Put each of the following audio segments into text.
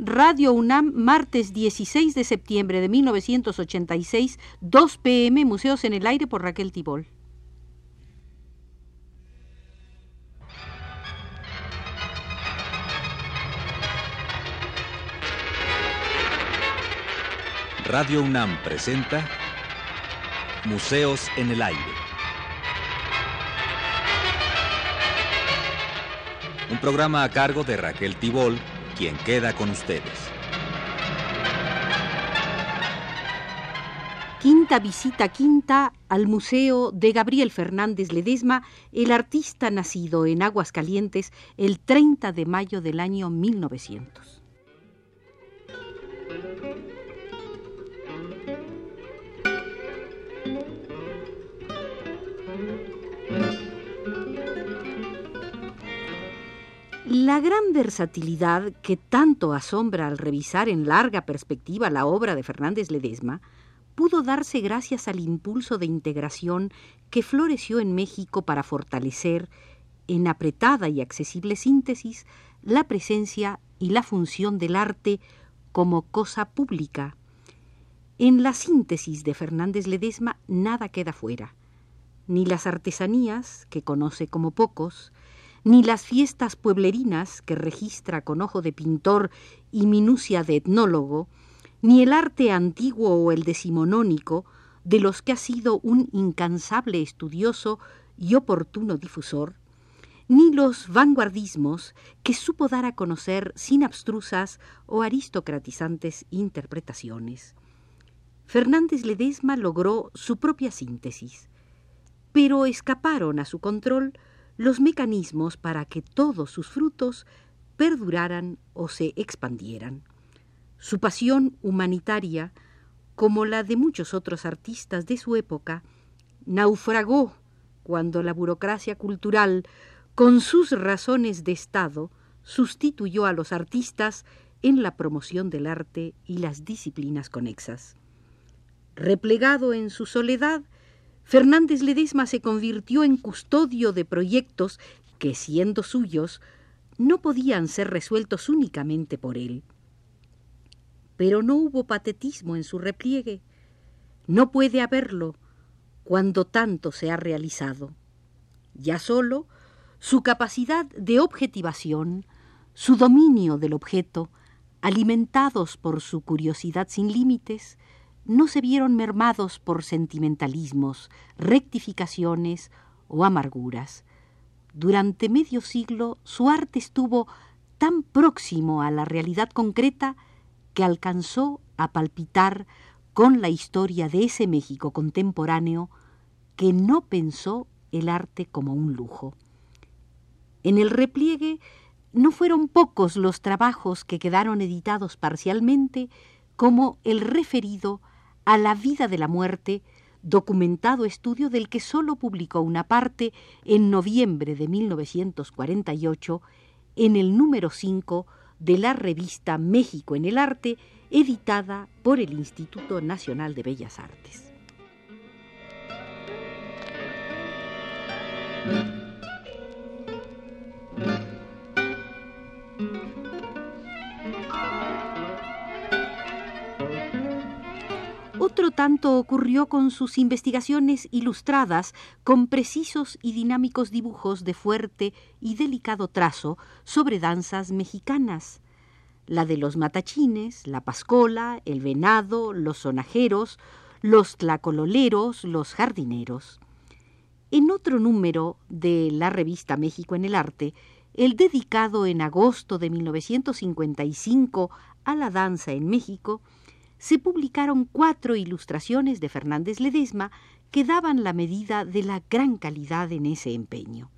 Radio UNAM, martes 16 de septiembre de 1986, 2 pm, Museos en el Aire por Raquel Tibol. Radio UNAM presenta Museos en el Aire. Un programa a cargo de Raquel Tibol, quien queda con ustedes. Quinta visita quinta al Museo de Gabriel Fernández Ledesma, el artista nacido en Aguascalientes el 30 de mayo del año 1900. La gran versatilidad que tanto asombra al revisar en larga perspectiva la obra de Fernández Ledesma pudo darse gracias al impulso de integración que floreció en México para fortalecer, en apretada y accesible síntesis, la presencia y la función del arte como cosa pública. En la síntesis de Fernández Ledesma nada queda fuera, ni las artesanías, que conoce como pocos, ni las fiestas pueblerinas que registra con ojo de pintor y minucia de etnólogo, ni el arte antiguo o el decimonónico, de los que ha sido un incansable estudioso y oportuno difusor, ni los vanguardismos que supo dar a conocer sin abstrusas o aristocratizantes interpretaciones. Fernández Ledesma logró su propia síntesis, pero escaparon a su control los mecanismos para que todos sus frutos perduraran o se expandieran. Su pasión humanitaria, como la de muchos otros artistas de su época, naufragó cuando la burocracia cultural, con sus razones de Estado, sustituyó a los artistas en la promoción del arte y las disciplinas conexas. Replegado en su soledad, Fernández Ledesma se convirtió en custodio de proyectos que, siendo suyos, no podían ser resueltos únicamente por él. Pero no hubo patetismo en su repliegue. No puede haberlo cuando tanto se ha realizado. Ya solo su capacidad de objetivación, su dominio del objeto, alimentados por su curiosidad sin límites, no se vieron mermados por sentimentalismos, rectificaciones o amarguras. Durante medio siglo su arte estuvo tan próximo a la realidad concreta que alcanzó a palpitar con la historia de ese México contemporáneo que no pensó el arte como un lujo. En el repliegue no fueron pocos los trabajos que quedaron editados parcialmente como el referido a la vida de la muerte, documentado estudio del que solo publicó una parte en noviembre de 1948 en el número 5 de la revista México en el Arte, editada por el Instituto Nacional de Bellas Artes. Otro tanto ocurrió con sus investigaciones ilustradas con precisos y dinámicos dibujos de fuerte y delicado trazo sobre danzas mexicanas, la de los matachines, la pascola, el venado, los sonajeros, los tlacololeros, los jardineros. En otro número de la revista México en el Arte, el dedicado en agosto de 1955 a la danza en México, se publicaron cuatro ilustraciones de Fernández Ledesma que daban la medida de la gran calidad en ese empeño.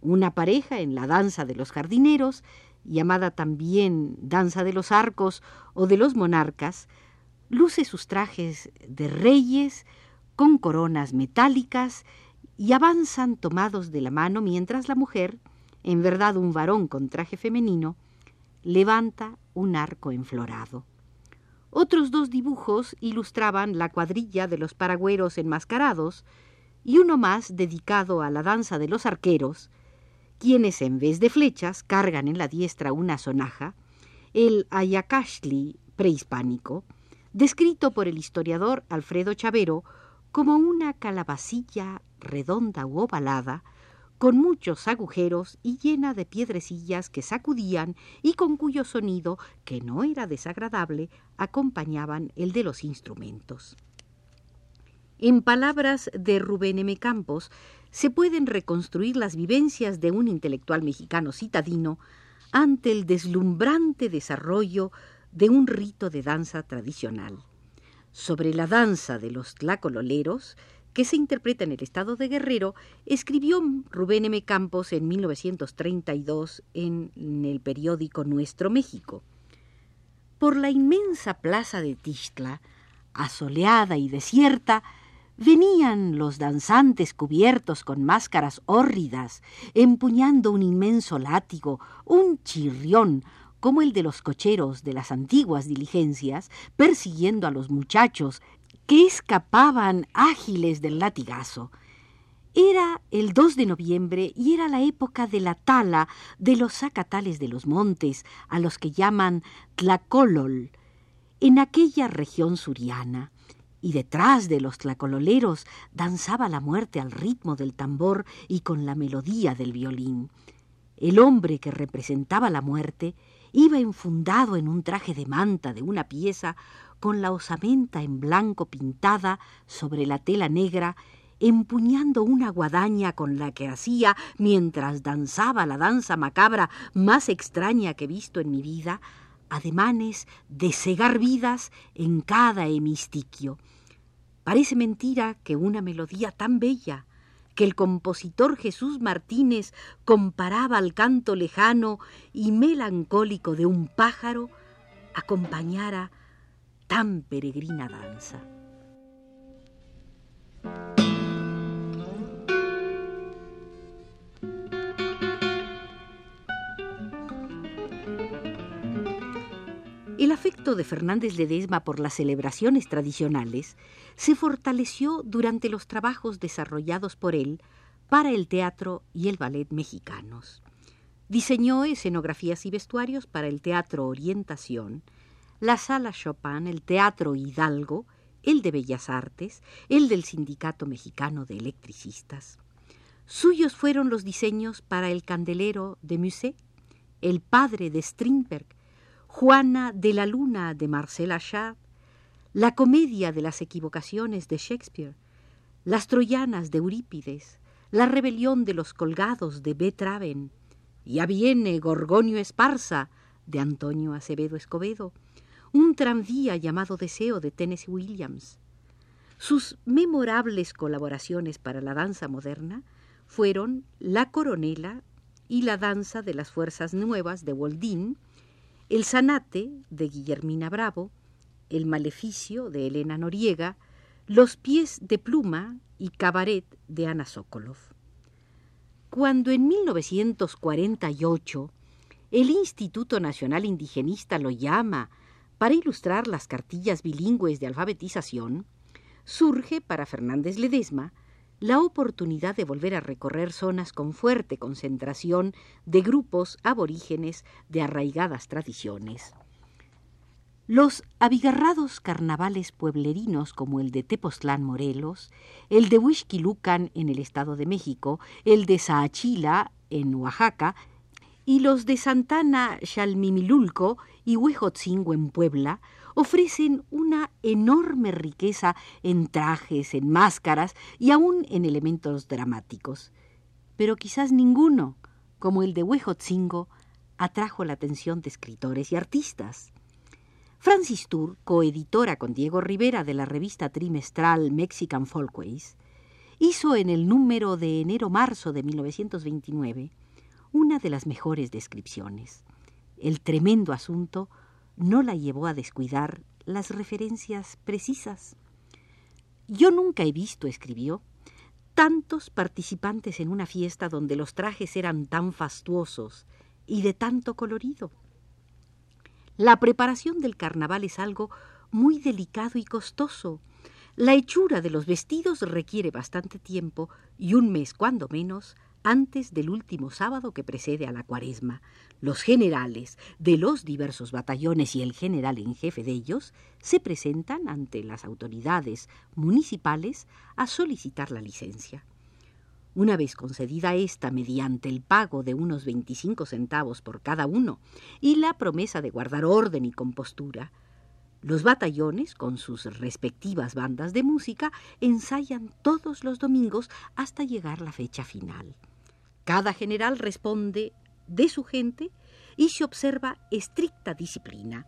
Una pareja en la danza de los jardineros, llamada también danza de los arcos o de los monarcas, luce sus trajes de reyes con coronas metálicas y avanzan tomados de la mano mientras la mujer, en verdad un varón con traje femenino, levanta un arco enflorado. Otros dos dibujos ilustraban la cuadrilla de los paragüeros enmascarados y uno más dedicado a la danza de los arqueros, quienes en vez de flechas cargan en la diestra una sonaja el Ayacashli prehispánico, descrito por el historiador Alfredo Chavero como una calabacilla redonda u ovalada, con muchos agujeros y llena de piedrecillas que sacudían y con cuyo sonido, que no era desagradable, acompañaban el de los instrumentos. En palabras de Rubén M. Campos, se pueden reconstruir las vivencias de un intelectual mexicano citadino ante el deslumbrante desarrollo de un rito de danza tradicional. Sobre la danza de los tlacololeros, que se interpreta en el estado de Guerrero, escribió Rubén M. Campos en 1932 en el periódico Nuestro México. Por la inmensa plaza de Tixtla, asoleada y desierta, venían los danzantes cubiertos con máscaras hórridas, empuñando un inmenso látigo, un chirrión, como el de los cocheros de las antiguas diligencias, persiguiendo a los muchachos que escapaban ágiles del latigazo. Era el 2 de noviembre y era la época de la tala de los zacatales de los montes, a los que llaman Tlacolol, en aquella región suriana. Y detrás de los tlacololeros danzaba la muerte al ritmo del tambor y con la melodía del violín. El hombre que representaba la muerte Iba enfundado en un traje de manta de una pieza, con la osamenta en blanco pintada sobre la tela negra, empuñando una guadaña con la que hacía, mientras danzaba la danza macabra más extraña que he visto en mi vida, ademanes de cegar vidas en cada hemistiquio. Parece mentira que una melodía tan bella, que el compositor Jesús Martínez comparaba al canto lejano y melancólico de un pájaro, acompañara tan peregrina danza. El afecto de Fernández Ledesma por las celebraciones tradicionales se fortaleció durante los trabajos desarrollados por él para el teatro y el ballet mexicanos. Diseñó escenografías y vestuarios para el Teatro Orientación, la Sala Chopin, el Teatro Hidalgo, el de Bellas Artes, el del Sindicato Mexicano de Electricistas. Suyos fueron los diseños para el Candelero de Musset, el Padre de Strindberg, Juana de la Luna de Marcel Achard, la comedia de las equivocaciones de Shakespeare, las troyanas de Eurípides, la rebelión de los colgados de Betraven, ya viene Gorgonio Esparza de Antonio Acevedo Escobedo, un tranvía llamado Deseo de Tennessee Williams. Sus memorables colaboraciones para la danza moderna fueron La Coronela y la danza de las Fuerzas Nuevas de Woldin, El Sanate de Guillermina Bravo, el maleficio de Elena Noriega, Los pies de pluma y Cabaret de Ana Sokolov. Cuando en 1948 el Instituto Nacional Indigenista lo llama para ilustrar las cartillas bilingües de alfabetización, surge para Fernández Ledesma la oportunidad de volver a recorrer zonas con fuerte concentración de grupos aborígenes de arraigadas tradiciones. Los abigarrados carnavales pueblerinos como el de Tepoztlán, Morelos, el de Huixquilucan en el Estado de México, el de Saachila en Oaxaca y los de Santana, Xalmimilulco y Huejotzingo en Puebla ofrecen una enorme riqueza en trajes, en máscaras y aún en elementos dramáticos. Pero quizás ninguno, como el de Huejotzingo, atrajo la atención de escritores y artistas. Francis Tour, coeditora con Diego Rivera de la revista trimestral Mexican Folkways, hizo en el número de enero-marzo de 1929 una de las mejores descripciones. El tremendo asunto no la llevó a descuidar las referencias precisas. Yo nunca he visto, escribió, tantos participantes en una fiesta donde los trajes eran tan fastuosos y de tanto colorido. La preparación del carnaval es algo muy delicado y costoso. La hechura de los vestidos requiere bastante tiempo y un mes, cuando menos, antes del último sábado que precede a la cuaresma, los generales de los diversos batallones y el general en jefe de ellos se presentan ante las autoridades municipales a solicitar la licencia. Una vez concedida esta mediante el pago de unos 25 centavos por cada uno y la promesa de guardar orden y compostura, los batallones, con sus respectivas bandas de música, ensayan todos los domingos hasta llegar la fecha final. Cada general responde de su gente y se observa estricta disciplina.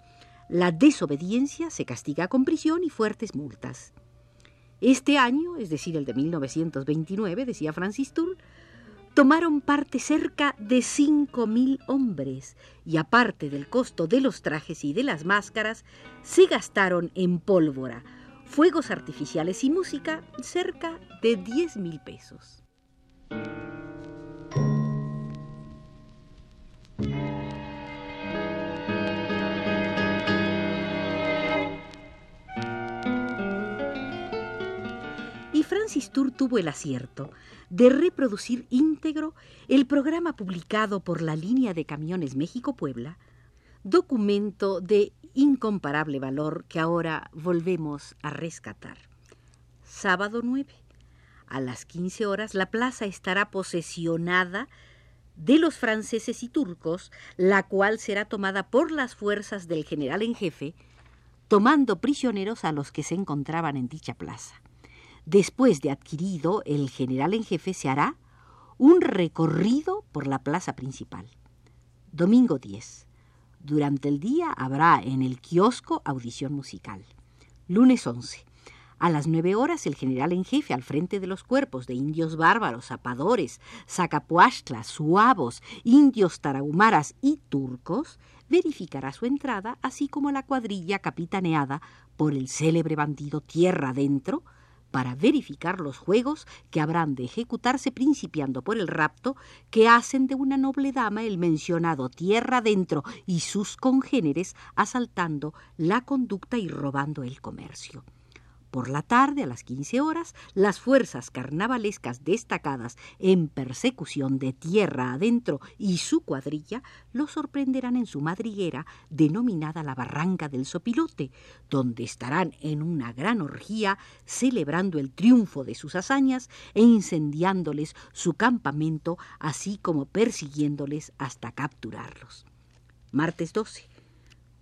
La desobediencia se castiga con prisión y fuertes multas. Este año, es decir, el de 1929, decía Francis Tour, tomaron parte cerca de 5.000 hombres y aparte del costo de los trajes y de las máscaras, se gastaron en pólvora, fuegos artificiales y música cerca de 10.000 pesos. Francis Tour tuvo el acierto de reproducir íntegro el programa publicado por la línea de camiones México-Puebla, documento de incomparable valor que ahora volvemos a rescatar. Sábado 9. A las 15 horas la plaza estará posesionada de los franceses y turcos, la cual será tomada por las fuerzas del general en jefe, tomando prisioneros a los que se encontraban en dicha plaza. Después de adquirido, el general en jefe se hará un recorrido por la plaza principal. Domingo 10. Durante el día habrá en el kiosco audición musical. Lunes 11. A las nueve horas, el general en jefe, al frente de los cuerpos de indios bárbaros, zapadores, sacapuastlas, suavos, indios tarahumaras y turcos, verificará su entrada, así como la cuadrilla capitaneada por el célebre bandido Tierra Adentro, para verificar los juegos que habrán de ejecutarse principiando por el rapto que hacen de una noble dama el mencionado tierra adentro y sus congéneres asaltando la conducta y robando el comercio. Por la tarde, a las 15 horas, las fuerzas carnavalescas destacadas en persecución de tierra adentro y su cuadrilla lo sorprenderán en su madriguera denominada la Barranca del Sopilote, donde estarán en una gran orgía celebrando el triunfo de sus hazañas e incendiándoles su campamento, así como persiguiéndoles hasta capturarlos. Martes 12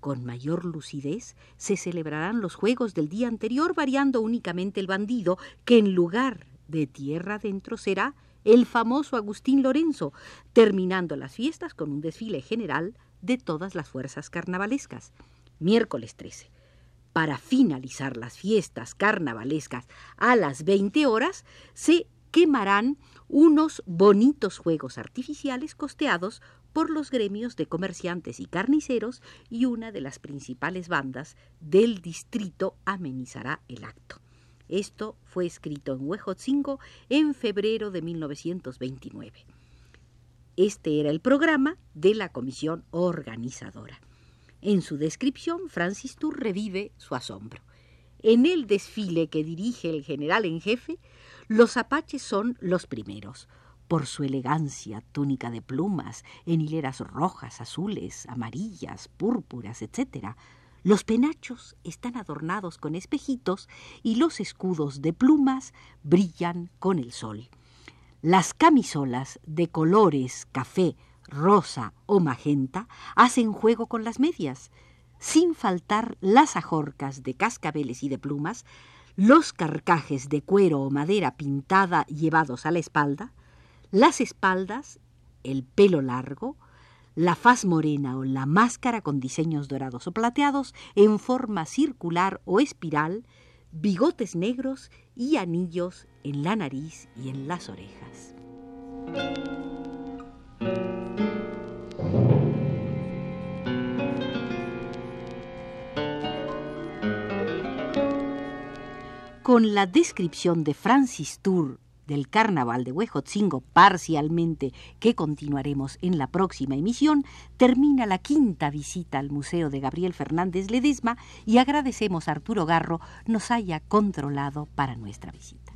con mayor lucidez se celebrarán los juegos del día anterior, variando únicamente el bandido, que en lugar de tierra adentro será el famoso Agustín Lorenzo, terminando las fiestas con un desfile general de todas las fuerzas carnavalescas. Miércoles 13. Para finalizar las fiestas carnavalescas a las 20 horas, se quemarán unos bonitos juegos artificiales costeados por los gremios de comerciantes y carniceros y una de las principales bandas del distrito amenizará el acto. Esto fue escrito en Huejotzingo en febrero de 1929. Este era el programa de la comisión organizadora. En su descripción, Francis Tour revive su asombro. En el desfile que dirige el general en jefe, los apaches son los primeros por su elegancia, túnica de plumas, en hileras rojas, azules, amarillas, púrpuras, etc. Los penachos están adornados con espejitos y los escudos de plumas brillan con el sol. Las camisolas de colores café, rosa o magenta hacen juego con las medias, sin faltar las ajorcas de cascabeles y de plumas, los carcajes de cuero o madera pintada llevados a la espalda, las espaldas, el pelo largo, la faz morena o la máscara con diseños dorados o plateados en forma circular o espiral, bigotes negros y anillos en la nariz y en las orejas. Con la descripción de Francis Tour del Carnaval de Huejotzingo parcialmente, que continuaremos en la próxima emisión, termina la quinta visita al Museo de Gabriel Fernández Ledesma y agradecemos a Arturo Garro nos haya controlado para nuestra visita.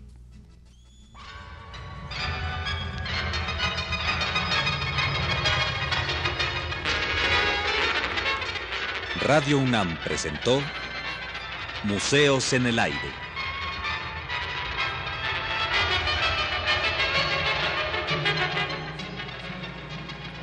Radio UNAM presentó Museos en el Aire